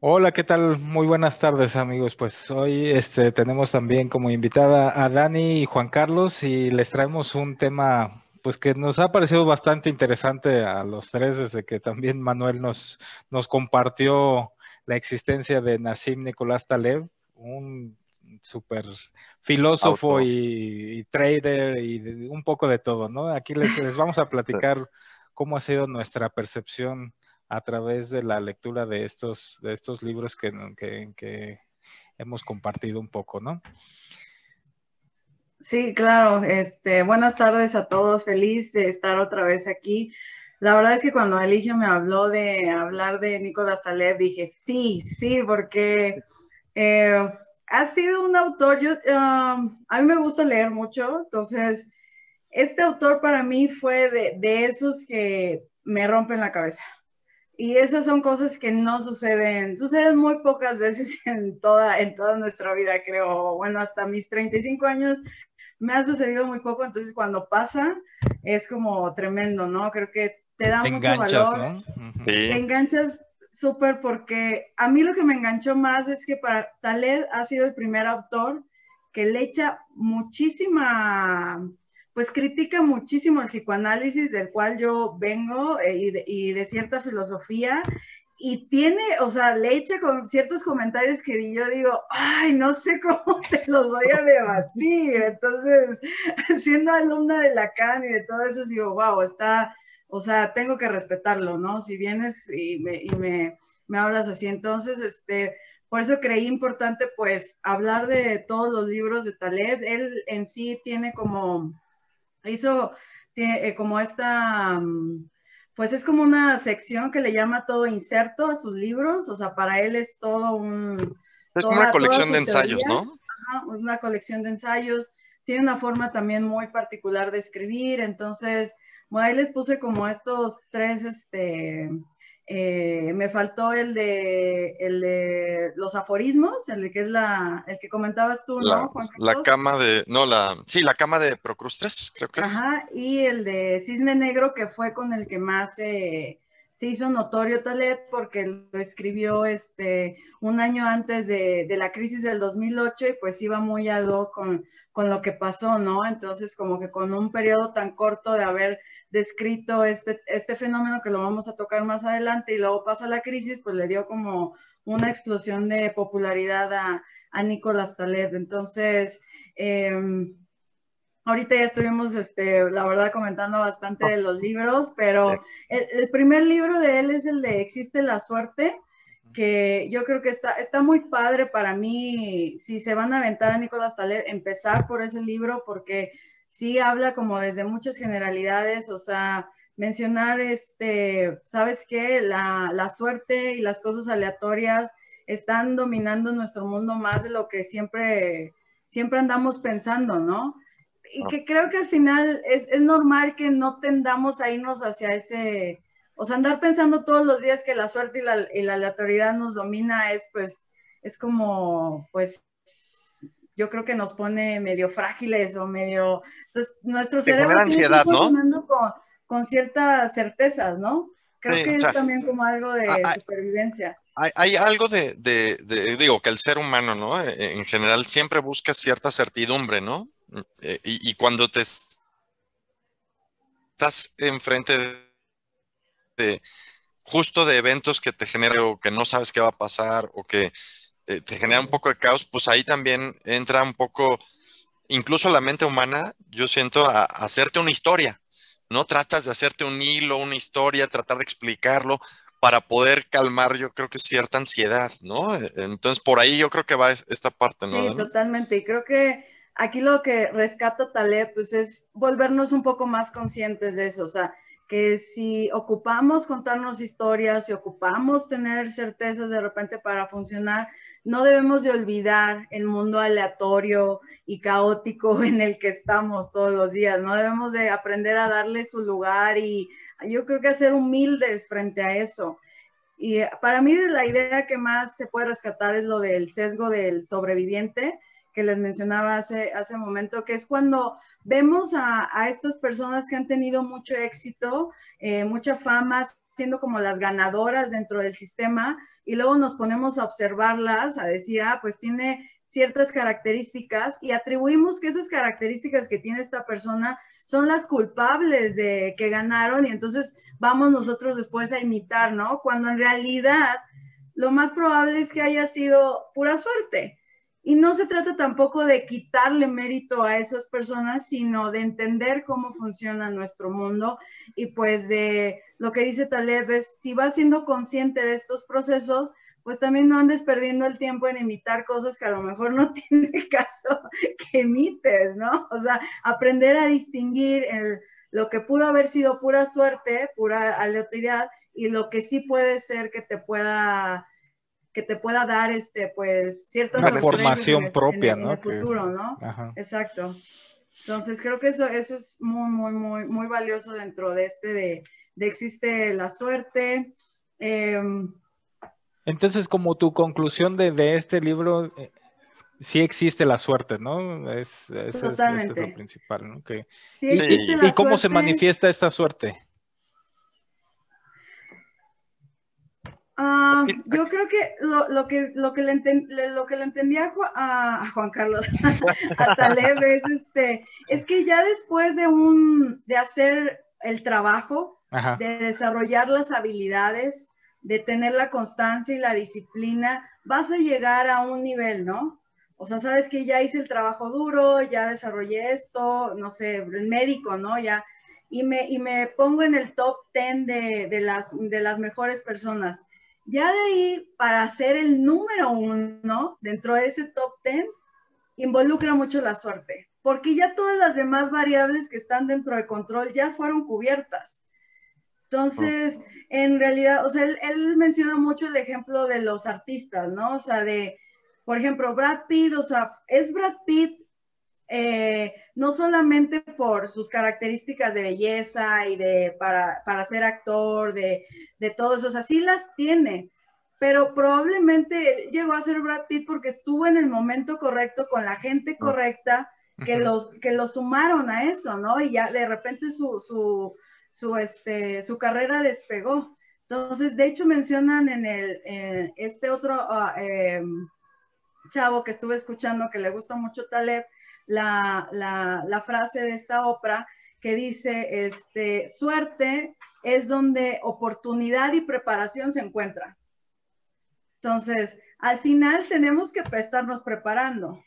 Hola, ¿qué tal? Muy buenas tardes, amigos. Pues hoy este, tenemos también como invitada a Dani y Juan Carlos y les traemos un tema pues que nos ha parecido bastante interesante a los tres desde que también Manuel nos, nos compartió la existencia de Nassim Nicolás Taleb, un súper filósofo y, trader y un poco de todo, ¿no? Aquí les, les vamos a platicar cómo ha sido nuestra percepción a través de la lectura de estos, de estos libros que, que, hemos compartido un poco, ¿no? Sí, claro. Este, buenas tardes a todos. Feliz de estar otra vez aquí. La verdad es que cuando Eligio me habló de hablar de Nicolás Taleb, dije sí, sí, porque eh, ha sido un autor, yo, a mí me gusta leer mucho, entonces este autor para mí fue de, de esos que me rompen la cabeza. Y esas son cosas que no suceden, suceden muy pocas veces en toda, en toda nuestra vida, creo. Bueno, hasta mis 35 años me ha sucedido muy poco, entonces cuando pasa es como tremendo, ¿no? Creo que te da mucho valor. ¿no? Te enganchas súper porque a mí lo que me enganchó más es que para Taled ha sido el primer autor que le echa muchísima pues critica muchísimo el psicoanálisis del cual yo vengo eh, y, de, cierta filosofía y tiene, o sea, le echa con ciertos comentarios que yo digo, ay, no sé cómo te los voy a debatir. Entonces, siendo alumna de Lacan y de todo eso, digo, wow, está, o sea, tengo que respetarlo, ¿no? Si vienes y me, y me, hablas así, entonces, este, por eso creí importante, pues, hablar de todos los libros de Taleb. Él en sí tiene como hizo eh, como esta, mm, pues es como una sección que le llama todo inserto a sus libros, o sea, para él es todo un... Es una colección de ensayos, ¿no? una colección de ensayos, tiene una forma también muy particular de escribir, entonces, bueno, ahí les puse como estos tres, este, eh, me faltó el de, el de los aforismos, el que es la, el que comentabas tú, ¿no? la cama de, no, la, sí, la cama de Procrustres, creo que es. Ajá, y el de Cisne Negro, que fue con el que más se hizo notorio Taleb, porque lo escribió este, un año antes de, de la crisis del 2008 y pues iba muy ad hoc con, con lo que pasó, ¿no? Entonces, como que con un periodo tan corto de haber descrito este, este fenómeno que lo vamos a tocar más adelante y luego pasa la crisis, pues le dio como una explosión de popularidad a, a Nicolás Taleb. Entonces, em, ahorita ya estuvimos, este, la verdad, comentando bastante de los libros, pero el, primer libro de él es el de Existe la suerte que yo creo que está, está muy padre para mí, si se van a aventar a Nicolás Taleb, empezar por ese libro, porque sí habla como desde muchas generalidades, o sea, mencionar, este, ¿sabes qué? La, la suerte y las cosas aleatorias están dominando nuestro mundo más de lo que siempre, siempre andamos pensando, ¿no? Y que creo que al final es, es normal que no tendamos a irnos hacia ese, o sea, andar pensando todos los días que la suerte y la, y la aleatoriedad nos domina es pues, es como, pues, yo creo que nos pone medio frágiles o medio, entonces nuestro cerebro ansiedad, ¿no? con, con ciertas certezas, ¿no? Creo que es también como algo de supervivencia. Hay, hay algo de, de, de, digo, que el ser humano, ¿no? En general siempre busca cierta certidumbre, ¿no? E, y, y cuando te estás enfrente de justo de eventos que te generan o que no sabes qué va a pasar o que eh, te genera un poco de caos, pues ahí también entra un poco, incluso la mente humana, yo siento, a, hacerte una historia, ¿no? Tratas de hacerte un hilo, una historia, tratar de explicarlo para poder calmar, yo creo que cierta ansiedad, ¿no? Entonces, por ahí yo creo que va esta parte, ¿no? Sí, totalmente. Y creo que aquí lo que rescata Taleb, pues es volvernos un poco más conscientes de eso, o sea, que si ocupamos contarnos historias, si ocupamos tener certezas de repente para funcionar, no debemos de olvidar el mundo aleatorio y caótico en el que estamos todos los días, no debemos de aprender a darle su lugar y yo creo que ser humildes frente a eso. Y para mí la idea que más se puede rescatar es lo del sesgo del sobreviviente, que les mencionaba hace, hace un momento, que es cuando vemos a, estas personas que han tenido mucho éxito, eh, mucha fama, siendo como las ganadoras dentro del sistema y luego nos ponemos a observarlas, a decir, ah, pues tiene ciertas características y atribuimos que esas características que tiene esta persona son las culpables de que ganaron y entonces vamos nosotros después a imitar, ¿no? Cuando en realidad lo más probable es que haya sido pura suerte. Y no se trata tampoco de quitarle mérito a esas personas, sino de entender cómo funciona nuestro mundo y pues de lo que dice Taleb es, si vas siendo consciente de estos procesos, pues también no andes perdiendo el tiempo en imitar cosas que a lo mejor no tiene caso que imites, ¿no? O sea, aprender a distinguir lo que pudo haber sido pura suerte, pura aleatoriedad, y lo que sí puede ser que te pueda que te pueda dar este pues cierta formación propia, ¿no? En el futuro, ¿no? Exacto. Entonces creo que eso, eso es muy, muy, muy, muy valioso dentro de este de, de existe la suerte. Eh, entonces, como tu conclusión de, este libro, eh, sí existe la suerte, ¿no? Es, es, lo principal, ¿no? y, cómo se manifiesta esta suerte? Ah, yo creo que lo, que lo que le, lo que le entendía a, Juan Carlos, a Taleb es este, es que ya después de un de hacer el trabajo, de desarrollar las habilidades, de tener la constancia y la disciplina, vas a llegar a un nivel, ¿no? O sea, sabes que ya hice el trabajo duro, ya desarrollé esto, no sé, el médico, ¿no? Ya, y me, y me pongo en el top 10 de, las, de las mejores personas. Ya de ahí, para ser el número uno dentro de ese top 10, involucra mucho la suerte, porque ya todas las demás variables que están dentro del control ya fueron cubiertas. Entonces, en realidad, o sea, él, menciona mucho el ejemplo de los artistas, ¿no? O sea, de, por ejemplo, Brad Pitt, o sea, es Brad Pitt eh, no solamente por sus características de belleza y de para, para ser actor, de, de todo eso, o sea, sí las tiene, pero probablemente llegó a ser Brad Pitt porque estuvo en el momento correcto con la gente correcta que los que lo sumaron a eso, ¿no? Y ya de repente su, su su, este, su carrera despegó. Entonces, de hecho, mencionan en el, este otro ah, em, chavo que estuve escuchando que le gusta mucho Taleb, la, la, frase de esta ópera que dice, este, suerte es donde oportunidad y preparación se encuentran. Entonces, al final tenemos que estarnos preparando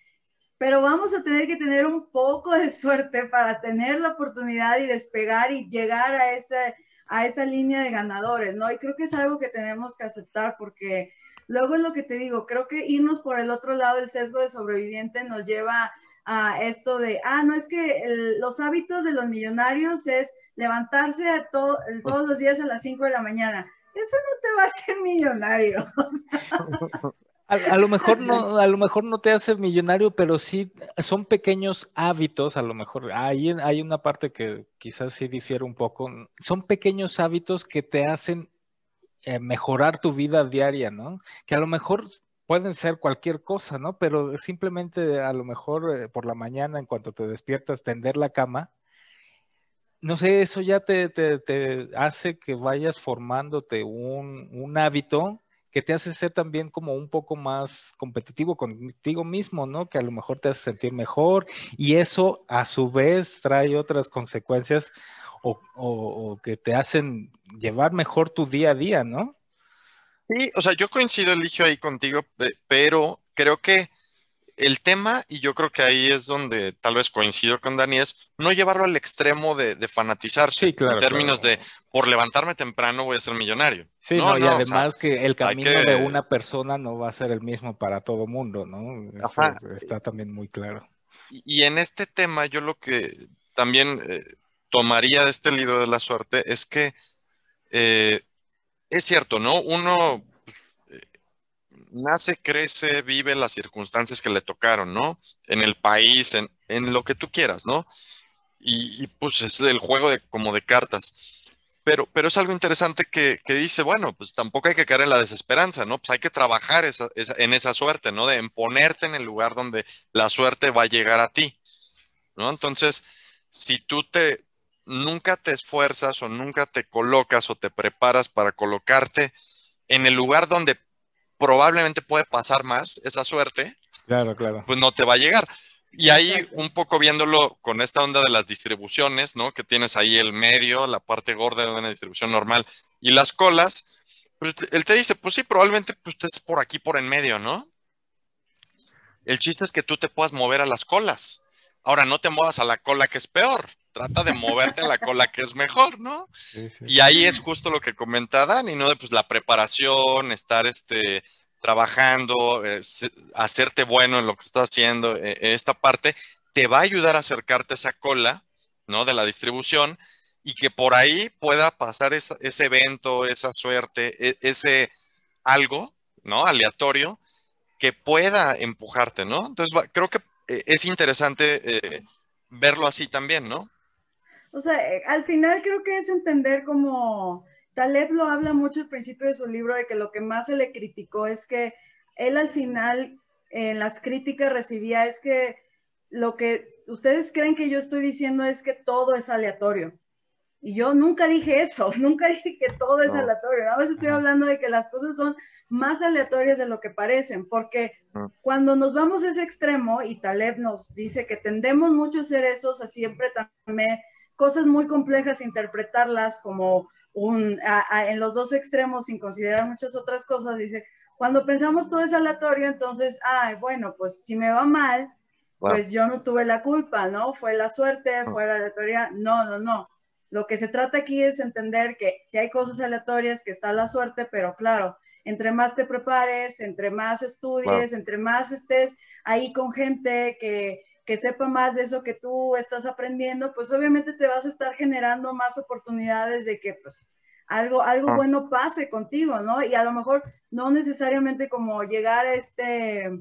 pero vamos a tener que tener un poco de suerte para tener la oportunidad y despegar y llegar a esa, a esa línea de ganadores, ¿no? Y creo que es algo que tenemos que aceptar porque luego es lo que te digo, creo que irnos por el otro lado del sesgo de sobreviviente nos lleva a esto de, ah, no es que los hábitos de los millonarios es levantarse a todos los días a las 5 de la mañana. Eso no te va a hacer millonario. A, lo mejor no, a lo mejor no te hace millonario, pero sí son pequeños hábitos, a lo mejor. Ahí hay una parte que quizás sí difiere un poco. Son pequeños hábitos que te hacen eh, mejorar tu vida diaria, ¿no? Que a lo mejor pueden ser cualquier cosa, ¿no? Pero simplemente a lo mejor eh, por la mañana, en cuanto te despiertas, tender la cama. No sé, eso ya te, te, hace que vayas formándote un, un hábito que te hace ser también como un poco más competitivo contigo mismo, ¿no? Que a lo mejor te hace sentir mejor y eso a su vez trae otras consecuencias o, que te hacen llevar mejor tu día a día, ¿no? Sí, o sea, yo coincido, Eligio, ahí contigo, pero creo que el tema, y yo creo que ahí es donde tal vez coincido con Dani, es no llevarlo al extremo de, fanatizarse. Sí, claro, en términos de, por levantarme temprano voy a ser millonario. Sí, no, y además que el camino de una persona no va a ser el mismo para todo mundo, ¿no? Eso está también muy claro. Y, en este tema, yo lo que también eh, tomaría de este libro de la suerte es que eh, es cierto, ¿no? Uno nace, crece, vive las circunstancias que le tocaron, ¿no? En el país, en, en lo que tú quieras, ¿no? Y, pues es el juego de, como de cartas. Pero, pero es algo interesante que, que, dice, bueno, pues tampoco hay que caer en la desesperanza, ¿no? Pues hay que trabajar esa, en esa suerte, ¿no? De ponerte en el lugar donde la suerte va a llegar a ti, ¿no? Entonces, si tú te, nunca te esfuerzas o nunca te colocas o te preparas para colocarte en el lugar donde probablemente puede pasar más esa suerte, claro, claro. pues no te va a llegar. Y ahí un poco viéndolo con esta onda de las distribuciones, ¿no? Que tienes ahí el medio, la parte gorda de una distribución normal y las colas, pues él te dice, pues sí, probablemente pues, estés por aquí, por en medio, ¿no? El chiste es que tú te puedas mover a las colas. Ahora no te muevas a la cola que es peor, trata de moverte a la cola que es mejor, ¿no? Y ahí es justo lo que comenta Dani, ¿no? Pues la preparación, estar este, trabajando, eh, hacerte bueno en lo que estás haciendo, eh, esta parte te va a ayudar a acercarte a esa cola, ¿no? De la distribución y que por ahí pueda pasar ese evento, esa suerte, e, ese algo, ¿no? Aleatorio que pueda empujarte, ¿no? Entonces, creo que eh, es interesante verlo así también, ¿no? O sea, al final creo que es entender como Taleb lo habla mucho al principio de su libro de que lo que más se le criticó es que él al final en las críticas recibía es que lo que ustedes creen que yo estoy diciendo es que todo es aleatorio. Y yo nunca dije eso, nunca dije que todo es aleatorio. A veces estoy hablando de que las cosas son más aleatorias de lo que parecen, porque cuando nos vamos a ese extremo, y Taleb nos dice que tendemos mucho a ser esos, a siempre también cosas muy complejas, interpretarlas como un, en los dos extremos sin considerar muchas otras cosas, dice, cuando pensamos todo es aleatorio, entonces, ay, bueno, pues si me va mal, pues yo no tuve la culpa, ¿no? Fue la suerte, ah. fue la aleatoria. No, no, no. Lo que se trata aquí es entender que si hay cosas aleatorias, que está la suerte, pero claro, entre más te prepares, entre más estudies, entre más estés ahí con gente que, que sepa más de eso que tú estás aprendiendo, pues obviamente te vas a estar generando más oportunidades de que pues algo, algo ah. bueno pase contigo, ¿no? Y a lo mejor no necesariamente como llegar a este,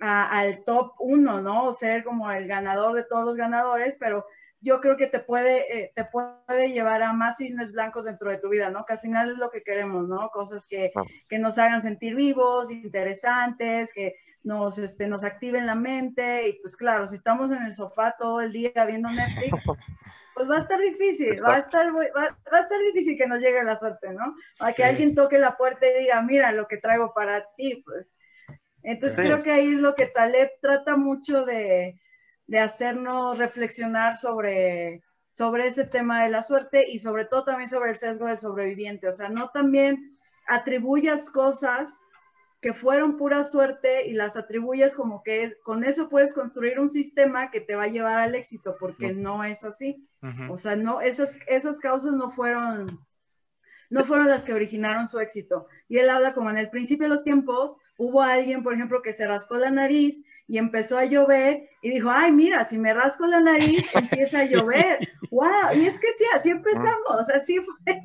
al top uno, ¿no? O ser como el ganador de todos los ganadores, pero yo creo que te puede, eh, te puede llevar a más cisnes blancos dentro de tu vida, ¿no? Que al final es lo que queremos, ¿no? Cosas que, que nos hagan sentir vivos, interesantes, que nos, este, nos activen la mente y pues claro, si estamos en el sofá todo el día viendo Netflix, pues va a estar difícil, va a estar, va, a estar difícil que nos llegue la suerte, ¿no? A que alguien toque la puerta y diga, mira lo que traigo para ti, pues. Entonces creo que ahí es lo que Taleb trata mucho de, de hacernos reflexionar sobre, sobre ese tema de la suerte y sobre todo también sobre el sesgo del sobreviviente. O sea, no también atribuyas cosas que fueron pura suerte y las atribuyes como que con eso puedes construir un sistema que te va a llevar al éxito, porque no, es así. O sea, no, esas, esas causas no fueron, no fueron las que originaron su éxito. Y él habla como en el principio de los tiempos, hubo alguien, por ejemplo, que se rascó la nariz y empezó a llover y dijo, ay, mira, si me rasco la nariz, empieza a llover. ¡Wow! Y es que sí, así empezamos, así fue.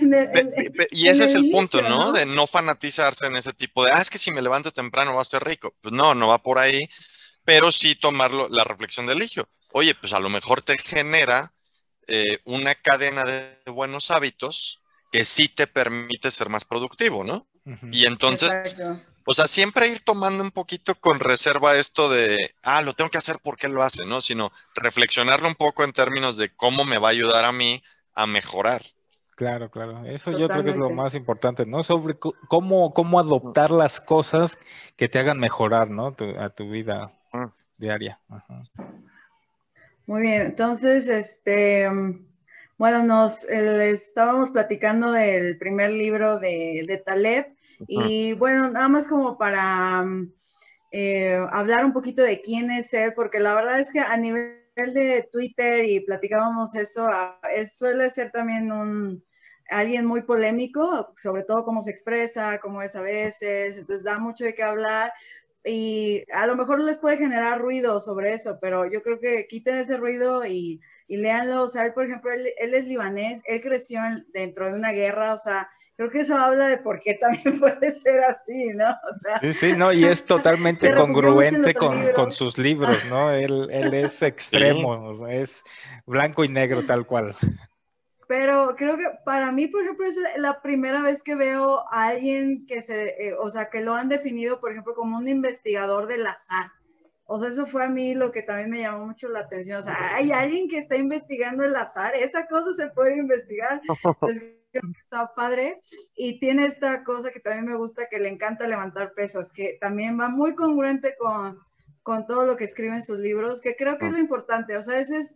y ese es el punto, ¿no? De no fanatizarse en ese tipo de, ah, es que si me levanto temprano va a ser rico. Pues no, no va por ahí, pero sí tomarlo, la reflexión del hijo. Oye, pues a lo mejor te genera eh, una cadena de buenos hábitos que sí te permite ser más productivo, ¿no? Y entonces, o sea, siempre ir tomando un poquito con reserva esto de, ah, lo tengo que hacer porque él lo hace, ¿no? Sino reflexionarlo un poco en términos de cómo me va a ayudar a mí a mejorar. Claro, claro. Eso yo creo que es lo más importante, ¿no? Sobre cómo, cómo adoptar las cosas que te hagan mejorar, ¿no? a tu vida mm. diaria. Muy bien, entonces, este, bueno, nos eh, estábamos platicando del primer libro de, de Taleb y bueno, nada más como para eh, hablar un poquito de quién es él, porque la verdad es que a nivel de Twitter y platicábamos eso, suele ser también un alguien muy polémico, sobre todo cómo se expresa, cómo es a veces, entonces da mucho de qué hablar y a lo mejor les puede generar ruido sobre eso, pero yo creo que quiten ese ruido y, y léanlo, o sea, él, por ejemplo, él, él es libanés, él creció dentro de una guerra, o sea, creo que eso habla de por qué también puede ser así, ¿no? O sea, sí, sí, no, y es totalmente congruente con, con, sus libros, ¿no? Él, él es extremo, o sea, es blanco y negro tal cual. Pero creo que para mí, por ejemplo, es la primera vez que veo a alguien que se, eh, o sea, que lo han definido, por ejemplo, como un investigador del azar. O sea, eso fue a mí lo que también me llamó mucho la atención. O sea, hay alguien que está investigando el azar, esa cosa se puede investigar. Entonces, creo que está padre. Y tiene esta cosa que también me gusta, que le encanta levantar pesas, que también va muy congruente con, con todo lo que escribe en sus libros, que creo que es lo importante. O sea, ese es,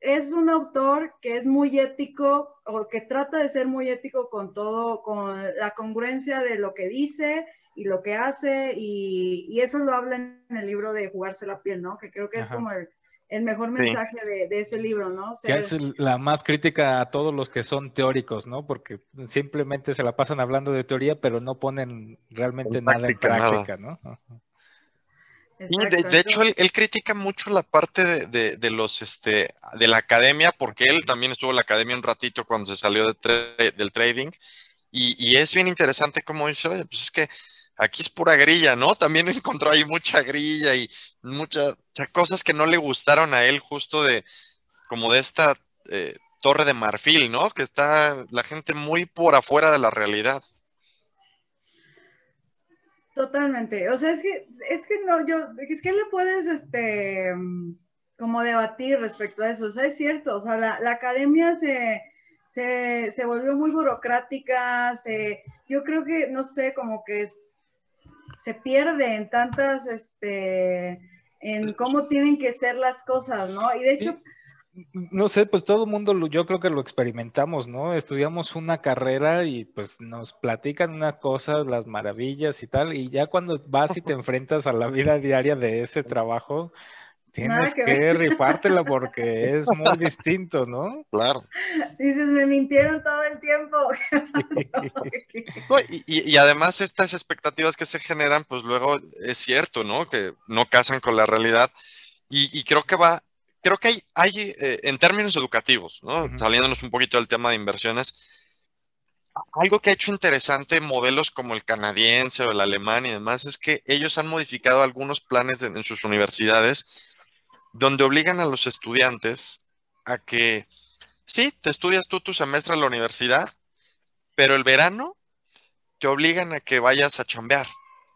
es un autor que es muy ético o que trata de ser muy ético con todo, con la congruencia de lo que dice y lo que hace, y, eso lo habla en el libro de Jugarse la piel, ¿no? Que creo que es como el, mejor mensaje de, ese libro, ¿no? que es la más crítica a todos los que son teóricos, ¿no? Porque simplemente se la pasan hablando de teoría, pero no ponen realmente nada en práctica, ¿no? de, hecho, él, critica mucho la parte de, los este de la academia, porque él también estuvo en la academia un ratito cuando se salió del trading. Y, y, es bien interesante cómo dice, pues es que aquí es pura grilla, ¿no? También encontró ahí mucha grilla y muchas, cosas que no le gustaron a él justo de, como de esta eh, torre de marfil, ¿no? Que está la gente muy por afuera de la realidad. Totalmente. O sea, es que, es que no, yo, es que le puedes, este, como debatir respecto a eso. O sea, es cierto, o sea, la, la academia se, se, se, volvió muy burocrática, se, yo creo que, no sé, como que es, se pierde en tantas, este, en cómo tienen que ser las cosas, ¿no? Y de hecho... No sé, pues todo el mundo, yo creo que lo experimentamos, ¿no? Estudiamos una carrera y pues nos platican unas cosas, las maravillas y tal, y ya cuando vas y te enfrentas a la vida diaria de ese trabajo, Tienes que, rifártela porque es muy distinto, ¿no? Claro. Dices, me mintieron todo el tiempo. y, además estas expectativas que se generan, pues luego es cierto, ¿no? Que no casan con la realidad. Y, creo que va, creo que hay, hay eh, en términos educativos, ¿no? Saliéndonos un poquito del tema de inversiones, algo que ha hecho interesante modelos como el canadiense o el alemán y demás es que ellos han modificado algunos planes en sus universidades donde obligan a los estudiantes a que, sí, te estudias tú tu semestre en la universidad, pero el verano te obligan a que vayas a chambear.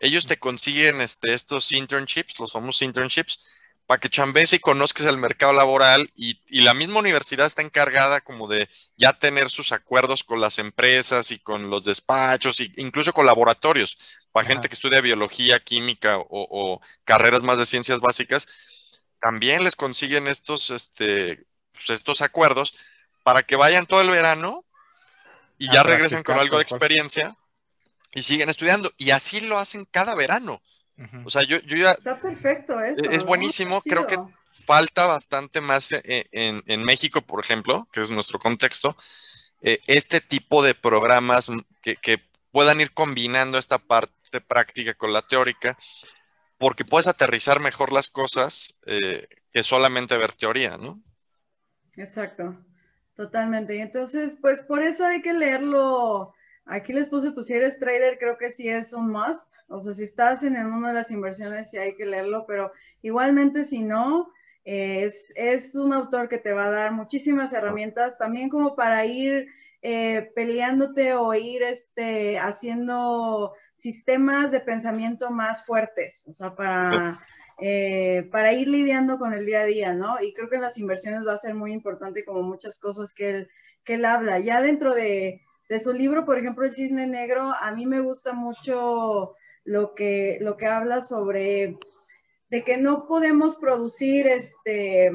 Ellos te consiguen este, estos internships, los famosos internships, para que chambees y conozcas el mercado laboral y, la misma universidad está encargada como de ya tener sus acuerdos con las empresas y con los despachos e incluso con laboratorios para gente que estudia biología, química o, o, carreras más de ciencias básicas también les consiguen estos, este, pues, estos acuerdos para que vayan todo el verano y ya regresen con algo de experiencia y siguen estudiando. Y así lo hacen cada verano. O sea, yo, yo ya... Está perfecto eso. Es buenísimo, creo que falta bastante más eh, en, México, por ejemplo, que es nuestro contexto, eh, este tipo de programas que, que, puedan ir combinando esta parte práctica con la teórica porque puedes aterrizar mejor las cosas eh, que solamente ver teoría, ¿no? Exacto, totalmente. Y entonces, pues por eso hay que leerlo. Aquí les puse, pues si eres trader, creo que sí es un must. O sea, si estás en una de las inversiones, sí hay que leerlo, pero igualmente si no, es, es un autor que te va a dar muchísimas herramientas, también como para ir eh, peleándote o ir este, haciendo sistemas de pensamiento más fuertes, o sea, para, eh, para ir lidiando con el día a día, ¿no? Y creo que en las inversiones va a ser muy importante como muchas cosas que él, que él habla. Ya dentro de, de su libro, por ejemplo, El Cisne Negro, a mí me gusta mucho lo que, lo que habla sobre de que no podemos producir este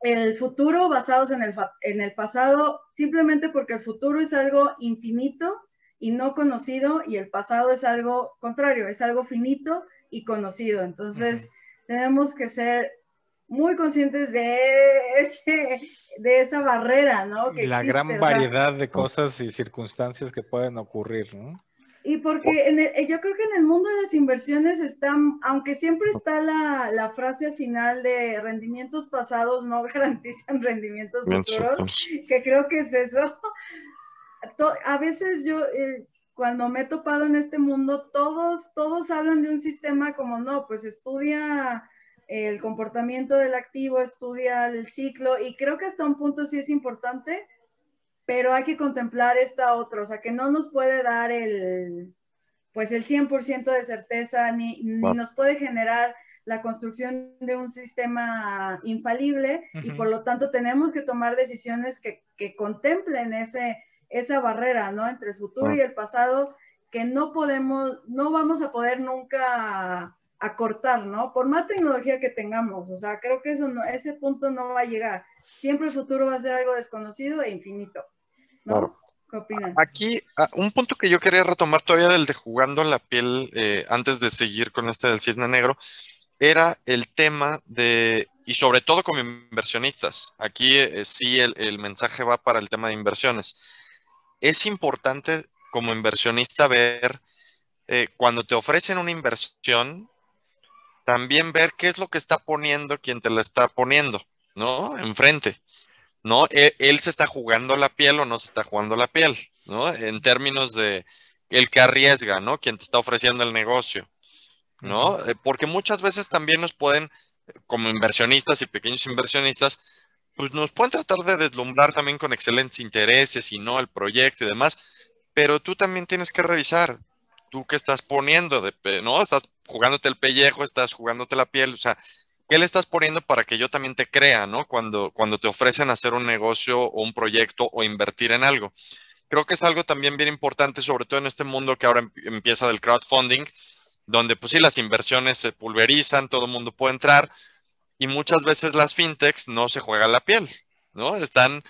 el futuro basados en el, en el pasado, simplemente porque el futuro es algo infinito y no conocido y el pasado es algo contrario, es algo finito y conocido. Entonces, tenemos que ser muy conscientes de, ese, de esa barrera, ¿no? Que la gran variedad de cosas y circunstancias que pueden ocurrir, ¿no? Y porque eh, yo creo que en el mundo de las inversiones están, aunque siempre está la, frase final de rendimientos pasados no garantizan rendimientos futuros, que creo que es eso. A veces yo, eh, cuando me he topado en este mundo, todos, todos hablan de un sistema como, no, pues estudia el comportamiento del activo, estudia el ciclo, y creo que hasta un punto sí es importante, pero hay que contemplar esta otra, o sea, que no nos puede dar el, pues el 100% de certeza, ni, ni nos puede generar la construcción de un sistema infalible y por lo tanto tenemos que tomar decisiones que, que contemplen ese, esa barrera, ¿no? Entre el futuro y el pasado que no podemos, no vamos a poder nunca acortar, ¿no? Por más tecnología que tengamos, o sea, creo que eso no, ese punto no va a llegar. Siempre el futuro va a ser algo desconocido e infinito, ¿no? ¿Qué opinan? Aquí, ah, un punto que yo quería retomar todavía del de jugando la piel, eh, antes de seguir con este del cisne negro, era el tema de, y sobre todo como inversionistas, aquí eh, sí el, el mensaje va para el tema de inversiones. Es importante como inversionista ver eh, cuando te ofrecen una inversión, también ver qué es lo que está poniendo quien te la está poniendo, ¿no? Enfrente, ¿no? E, él, se está jugando la piel o no se está jugando la piel, ¿no? En términos de el que arriesga, ¿no? Quien te está ofreciendo el negocio, ¿no? Eh, porque muchas veces también nos pueden, como inversionistas y pequeños inversionistas, pues nos pueden tratar de deslumbrar también con excelentes intereses y no el proyecto y demás, pero tú también tienes que revisar, tú qué estás poniendo, de, ¿no? Estás jugándote el pellejo, estás jugándote la piel, o sea, ¿qué le estás poniendo para que yo también te crea, ¿no? Cuando, cuando te ofrecen hacer un negocio o un proyecto o invertir en algo. Creo que es algo también bien importante, sobre todo en este mundo que ahora empieza del crowdfunding, donde pues sí, las inversiones se pulverizan, todo el mundo puede entrar y muchas veces las fintechs no se juegan la piel, ¿no? Están,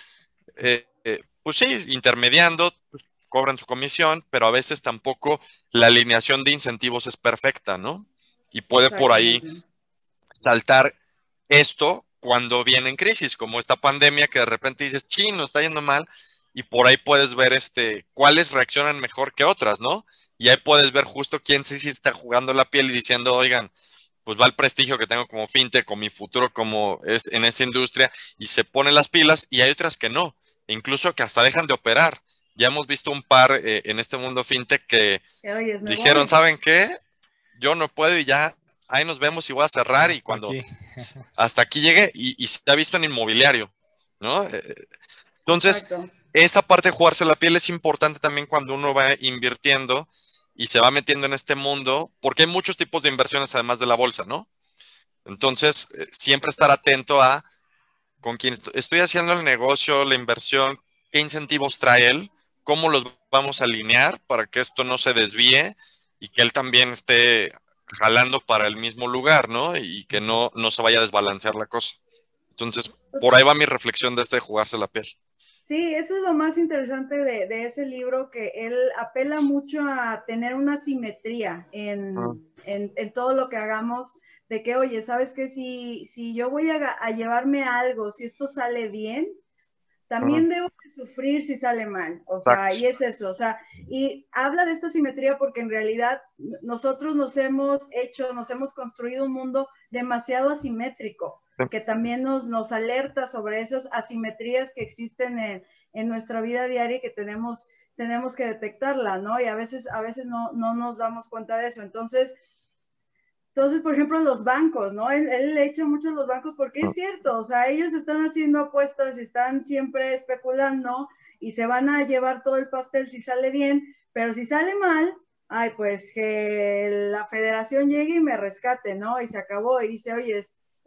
eh, eh, pues sí, intermediando, pues, cobran su comisión, pero a veces tampoco la alineación de incentivos es perfecta, ¿no? Y puede por ahí saltar esto cuando viene en crisis, como esta pandemia que de repente dices, chino, está yendo mal, y por ahí puedes ver este, cuáles reaccionan mejor que otras, ¿no? Y ahí puedes ver justo quién sí, sí está jugando la piel y diciendo, oigan, pues va el prestigio que tengo como fintech, con mi futuro como en esta industria, y se ponen las pilas, y hay otras que no, incluso que hasta dejan de operar ya hemos visto un par eh, en este mundo fintech que dijeron, ¿saben qué? Yo no puedo y ya, ahí nos vemos y voy a cerrar y cuando hasta aquí llegue y, se ha visto en inmobiliario, ¿no? Eh, entonces, esa parte de jugarse la piel es importante también cuando uno va invirtiendo y se va metiendo en este mundo, porque hay muchos tipos de inversiones además de la bolsa, ¿no? Entonces, eh, siempre estar atento a con quién estoy haciendo el negocio, la inversión, qué incentivos trae él, cómo los vamos a alinear para que esto no se desvíe y que él también esté jalando para el mismo lugar, ¿no? Y que no, no se vaya a desbalancear la cosa. Entonces, por ahí va mi reflexión de este de jugarse la piel. Sí, eso es lo más interesante de, ese libro, que él apela mucho a tener una simetría en, ah. en, todo lo que hagamos, de que, oye, ¿sabes qué? Si, si yo voy a, a llevarme algo, si esto sale bien, también debo sufrir si sale mal, o sea, y es eso, o sea, y habla de esta simetría porque en realidad nosotros nos hemos hecho, nos hemos construido un mundo demasiado asimétrico, que también nos, nos alerta sobre esas asimetrías que existen en, en nuestra vida diaria y que tenemos, tenemos que detectarla, ¿no? Y a veces, a veces no, no nos damos cuenta de eso. Entonces, entonces, por ejemplo, los bancos, ¿no? Él, le echa mucho a los bancos porque es ah. cierto, o sea, ellos están haciendo apuestas y están siempre especulando y se van a llevar todo el pastel si sale bien, pero si sale mal, ay, pues que la federación llegue y me rescate, ¿no? Y se acabó y dice, oye,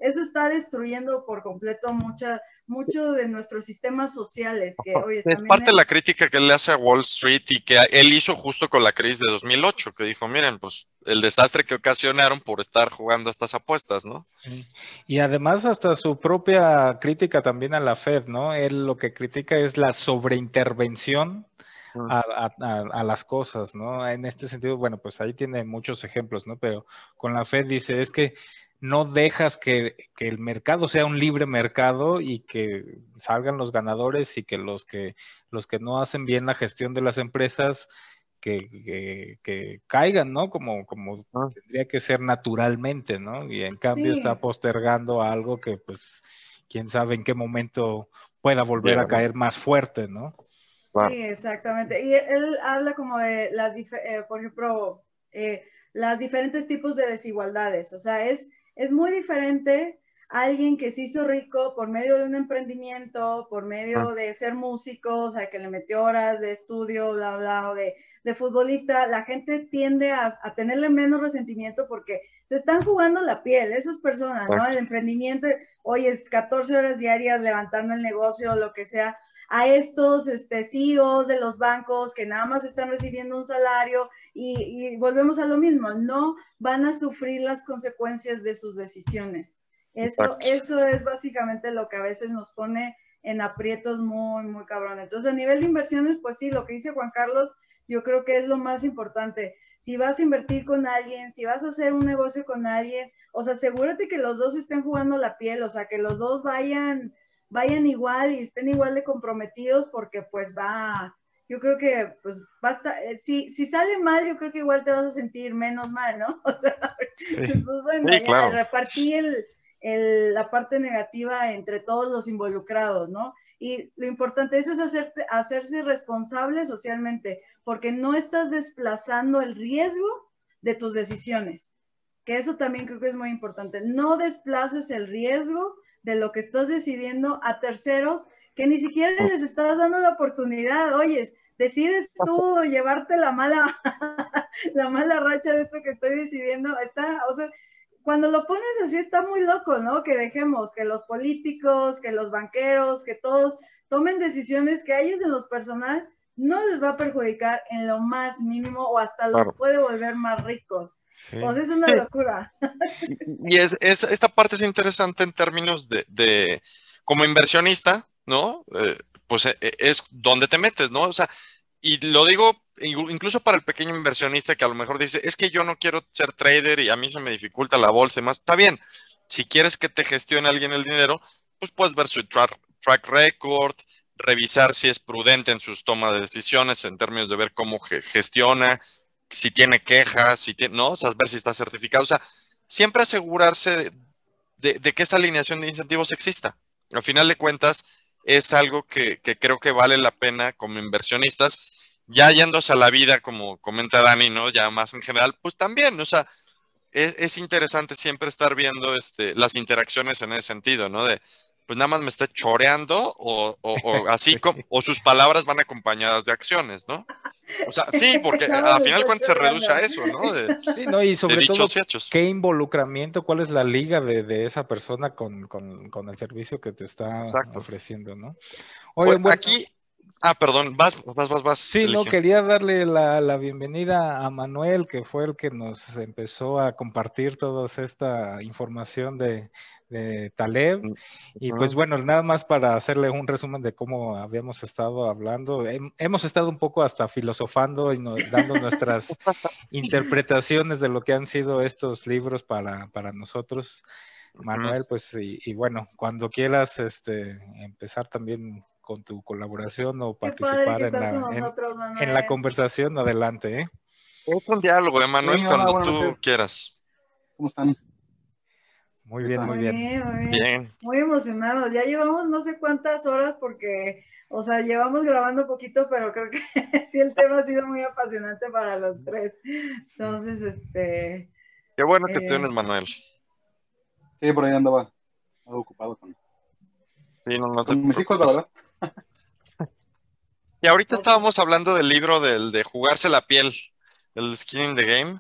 eso está destruyendo por completo mucha, mucho de nuestros sistemas sociales. Que, es parte de la crítica que él le hace a Wall Street y que él hizo justo con la crisis de 2008, que dijo, miren, pues el desastre que ocasionaron por estar jugando estas apuestas, ¿no? Y además hasta su propia crítica también a la Fed, ¿no? Él lo que critica es la sobreintervención a, a, las cosas, ¿no? En este sentido, bueno, pues ahí tiene muchos ejemplos, ¿no? Pero con la Fed dice, es que no dejas que, el mercado sea un libre mercado y que salgan los ganadores y que los que, los que no hacen bien la gestión de las empresas que, caigan, ¿no? Como, como ah. tendría que ser naturalmente, ¿no? Y en cambio está postergando algo que pues quién sabe en qué momento pueda volver a caer más fuerte, ¿no? Sí, exactamente. Y él habla como de las, eh, por ejemplo, eh, las diferentes tipos de desigualdades. O sea, es es muy diferente alguien que se hizo rico por medio de un emprendimiento, por medio de ser músico, o sea, que le metió horas de estudio, bla, bla, o de, futbolista, la gente tiende a, tenerle menos resentimiento porque se están jugando la piel, esas personas, ¿no? El emprendimiento, hoy es 14 horas diarias levantando el negocio, lo que sea, a estos este, CEOs de los bancos que nada más están recibiendo un salario y, y volvemos a lo mismo, no van a sufrir las consecuencias de sus decisiones. Eso, eso es básicamente lo que a veces nos pone en aprietos muy, muy cabrón. Entonces, a nivel de inversiones, pues sí, lo que dice Juan Carlos, yo creo que es lo más importante. Si vas a invertir con alguien, si vas a hacer un negocio con alguien, o sea, asegúrate que los dos estén jugando la piel, o sea, que los dos vayan, vayan igual y estén igual de comprometidos, porque pues va, yo creo que pues basta, eh, si, si sale mal, yo creo que igual te vas a sentir menos mal, ¿no? O sea, pues bueno, repartí el, la parte negativa entre todos los involucrados, ¿no? Y lo importante eso es hacerse, hacerse responsable socialmente, porque no estás desplazando el riesgo de tus decisiones, que eso también creo que es muy importante. No desplaces el riesgo de lo que estás decidiendo a terceros que ni siquiera les estás dando la oportunidad. Oyes, decides tú llevarte la mala, la mala racha de esto que estoy decidiendo. Está, o sea, cuando lo pones así está muy loco, ¿no? Que dejemos que los políticos, que los banqueros, que todos tomen decisiones que a ellos en los personal no les va a perjudicar en lo más mínimo o hasta los puede volver más ricos. O sea, es una locura. Y es, esta parte es interesante en términos de, como inversionista, ¿no? Eh, pues eh, es donde te metes, ¿no? O sea, y lo digo incluso para el pequeño inversionista que a lo mejor dice, es que yo no quiero ser trader y a mí se me dificulta la bolsa y más, está bien. Si quieres que te gestione alguien el dinero, pues puedes ver su track, record, revisar si es prudente en sus tomas de decisiones en términos de ver cómo gestiona, si tiene quejas, si tiene, no, o sea, ver si está certificado. O sea, siempre asegurarse de, que esa alineación de incentivos exista. Al final de cuentas, es algo que, creo que vale la pena como inversionistas ya yéndose a la vida, como comenta Dani, ¿no? Ya más en general, pues también, o sea, es, interesante siempre estar viendo este, las interacciones en ese sentido, ¿no? De, pues nada más me está choreando o, así, como, o sus palabras van acompañadas de acciones, ¿no? O sea, sí, porque al final cuando se reduce a eso, ¿no? sí, no, y sobre todo, ¿qué involucramiento, cuál es la liga de, esa persona con, el servicio que te está ofreciendo, ¿no? Oye, pues, aquí, Ah, perdón, vas, vas, vas, vas. Sí, no, quería darle la, bienvenida a Manuel, que fue el que nos empezó a compartir toda esta información de, Taleb. Mm, y pues bueno, nada más para hacerle un resumen de cómo habíamos estado hablando. hemos estado un poco hasta filosofando y dando nuestras interpretaciones de lo que han sido estos libros para, para nosotros. Manuel, pues y, y, bueno, cuando quieras este, empezar también con tu colaboración o participar en la, en, la, conversación, adelante. ¿eh? Es un diálogo, Emanuel, cuando tú quieras. ¿Cómo están? Muy bien, muy bien. Muy bien. Muy emocionados. Ya llevamos no sé cuántas horas porque, o sea, llevamos grabando poquito, pero creo que sí el tema ha sido muy apasionante para los tres. Entonces, este... Qué bueno que tienes, eh, Manuel. Sí, por ahí andaba, ocupado con... Sí, no, no te mis hijos, la verdad. Y ahorita estábamos hablando del libro del, de jugarse la piel, el skin in the game,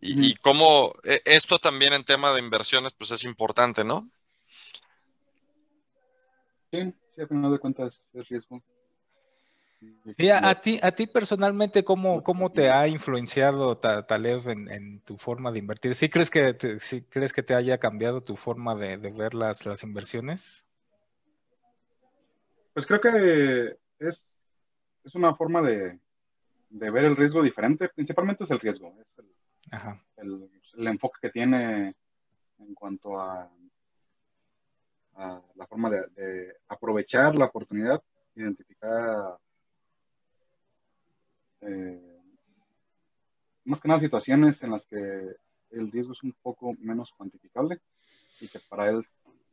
y, cómo e, esto también en tema de inversiones, pues es importante, ¿no? Sí, sí, a final de cuentas es riesgo. Sí, a, ti, a ti personalmente, ¿cómo, cómo te ha influenciado Taleb en, tu forma de invertir? ¿Sí crees que te, crees que te haya cambiado tu forma de, ver las, las inversiones? Pues creo que es es una forma de, ver el riesgo diferente. Principalmente es el riesgo, es el, el, enfoque que tiene en cuanto a, la forma de, aprovechar la oportunidad, identificar eh, más que nada situaciones en las que el riesgo es un poco menos cuantificable y que para él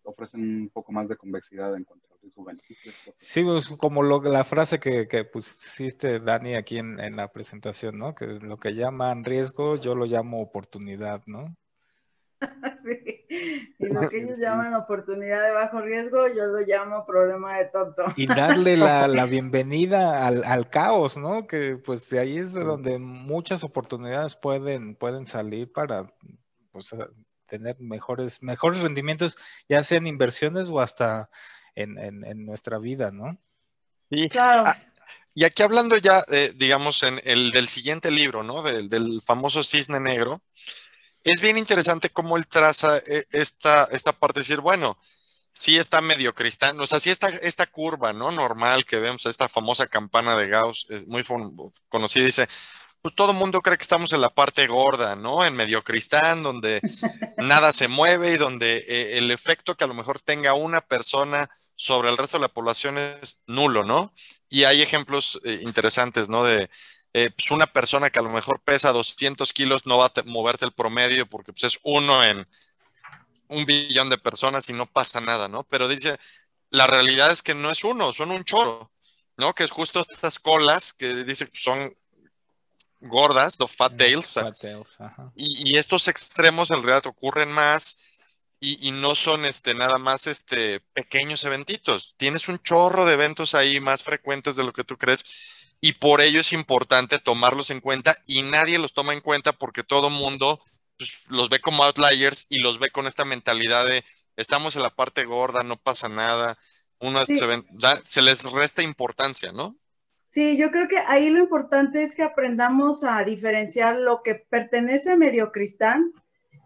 ofrecen un poco más de convexidad en cuanto a riesgo beneficios. Sí, pues como la frase que, que pusiste, Dani, aquí en, la presentación, ¿no? Que lo que llaman riesgo, yo lo llamo oportunidad, ¿no? Sí, Y lo que ellos llaman oportunidad de bajo riesgo, yo lo llamo problema de tonto. Y darle la, la bienvenida al, al, caos, ¿no? Que pues de ahí es de donde muchas oportunidades pueden, pueden salir para pues, tener mejores, mejores rendimientos, ya sean inversiones o hasta en, en, en nuestra vida, ¿no? Sí, claro. Ah, y aquí hablando ya, eh, digamos, en el del siguiente libro, ¿no? Del, del, famoso cisne negro, es bien interesante cómo él traza eh, esta, esta parte de decir, bueno, sí está medio cristal, o sea, sí está esta curva, ¿no? Normal que vemos, esta famosa campana de Gauss, es muy conocida, dice, pues todo mundo cree que estamos en la parte gorda, ¿no? En medio cristal, donde nada se mueve y donde eh, el efecto que a lo mejor tenga una persona sobre el resto de la población es nulo, ¿no? Y hay ejemplos eh, interesantes, ¿no? De eh, pues una persona que a lo mejor pesa 200 kilos no va a moverte el promedio porque pues, es uno en un billón de personas y no pasa nada, ¿no? Pero dice, la realidad es que no es uno, son un chorro, ¿no? Que es justo estas colas que dice que son gordas, los fat tails. y, y, estos extremos en realidad ocurren más y, no son este, nada más este, pequeños eventitos. Tienes un chorro de eventos ahí más frecuentes de lo que tú crees y por ello es importante tomarlos en cuenta y nadie los toma en cuenta porque todo mundo pues, los ve como outliers y los ve con esta mentalidad de estamos en la parte gorda, no pasa nada, se, se les resta importancia, ¿no? Sí, yo creo que ahí lo importante es que aprendamos a diferenciar lo que pertenece a Mediocristán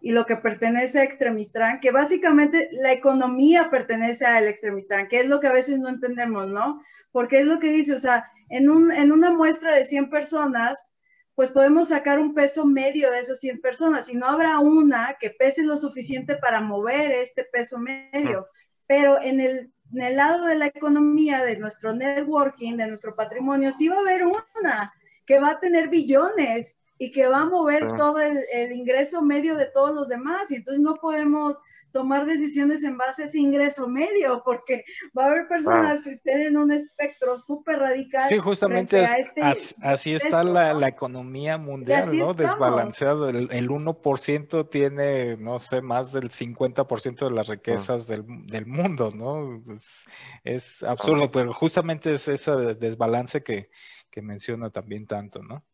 y lo que pertenece a Extremistran, que básicamente la economía pertenece al Extremistran, que es lo que a veces no entendemos, ¿no? Porque es lo que dice, o sea, en, un, en una muestra de 100 personas, pues podemos sacar un peso medio de esas 100 personas y no habrá una que pese lo suficiente para mover este peso medio. Pero en el, en el lado de la economía, de nuestro networking, de nuestro patrimonio, sí va a haber una que va a tener billones y que va a mover todo el, ingreso medio de todos los demás. Y entonces no podemos tomar decisiones en base a ese ingreso medio, porque va a haber personas que estén en un espectro súper radical. Sí, justamente este así, está la, economía mundial, ¿no? Desbalanceado. El, el 1% tiene, no sé, más del 50% de las riquezas del, del, mundo, ¿no? Es, es absurdo, pero justamente es ese desbalance que, que menciona también tanto, ¿no?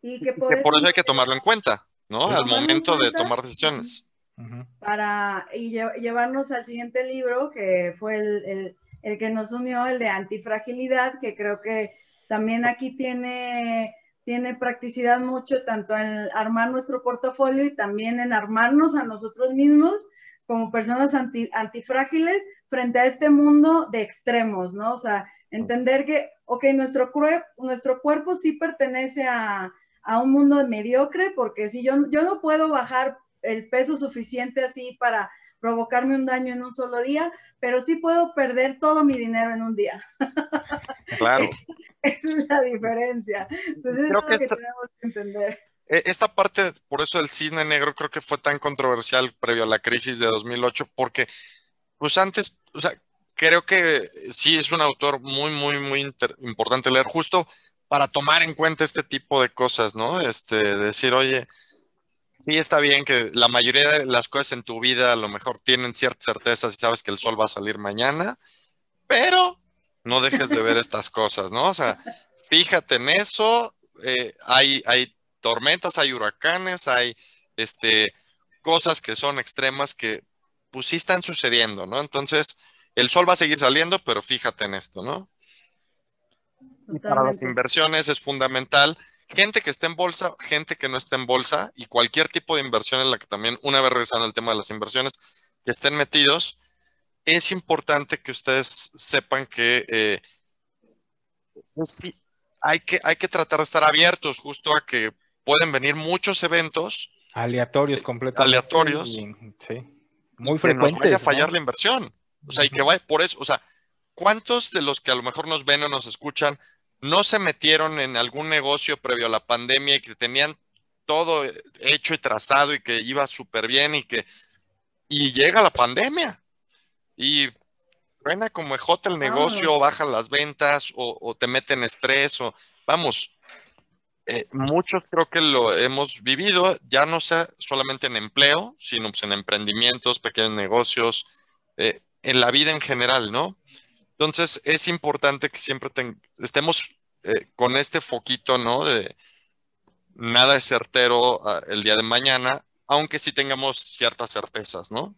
Y que por, eso, hay que tomarlo en cuenta, ¿no? Al momento de tomar decisiones. Para y llevarnos al siguiente libro, que fue el, el, que nos unió, el de antifragilidad, que creo que también aquí tiene, tiene practicidad mucho, tanto en armar nuestro portafolio y también en armarnos a nosotros mismos como personas anti, antifrágiles frente a este mundo de extremos, ¿no? O sea, entender que, ok, nuestro, nuestro cuerpo sí pertenece a, a un mundo mediocre, porque si yo, yo no puedo bajar el peso suficiente así para provocarme un daño en un solo día, pero sí puedo perder todo mi dinero en un día. Claro. esa es la diferencia. Entonces, eso es lo que tenemos que entender. E, esta parte, por eso el cisne negro creo que fue tan controversial previo a la crisis de 2008, porque pues antes, o sea, creo que sí es un autor muy, muy, muy importante leer. Justo para tomar en cuenta este tipo de cosas, ¿no? Este, decir, oye, sí está bien que la mayoría de las cosas en tu vida a lo mejor tienen ciertas certezas y sabes que el sol va a salir mañana, pero no dejes de ver estas cosas, ¿no? O sea, fíjate en eso, eh, hay, hay tormentas, hay huracanes, hay este, cosas que son extremas que pues sí están sucediendo, ¿no? Entonces, el sol va a seguir saliendo, pero fíjate en esto, ¿no? para las inversiones es fundamental. Gente que esté en bolsa, gente que no esté en bolsa y cualquier tipo de inversión en la que también, una vez regresando al tema de las inversiones, que estén metidos, es importante que ustedes sepan que, eh, pues hay que hay que tratar de estar abiertos justo a que pueden venir muchos eventos. Aleatorios completamente. Aleatorios. sí. Muy frecuentes. Que vaya a fallar la inversión. O sea, y que vaya por eso, o sea, ¿cuántos de los que a lo mejor nos ven o nos escuchan no se metieron en algún negocio previo a la pandemia y que tenían todo hecho y trazado y que iba súper bien y que y llega la pandemia y suena como ejote el negocio, bajan las ventas o, te meten estrés o vamos, eh, muchos creo que lo hemos vivido, ya no sea solamente en empleo, sino pues, en emprendimientos, pequeños negocios, eh, en la vida en general, ¿no? Entonces es importante que siempre estemos eh, con este foquito, ¿no? De nada es certero ah, el día de mañana, aunque sí tengamos ciertas certezas, ¿no?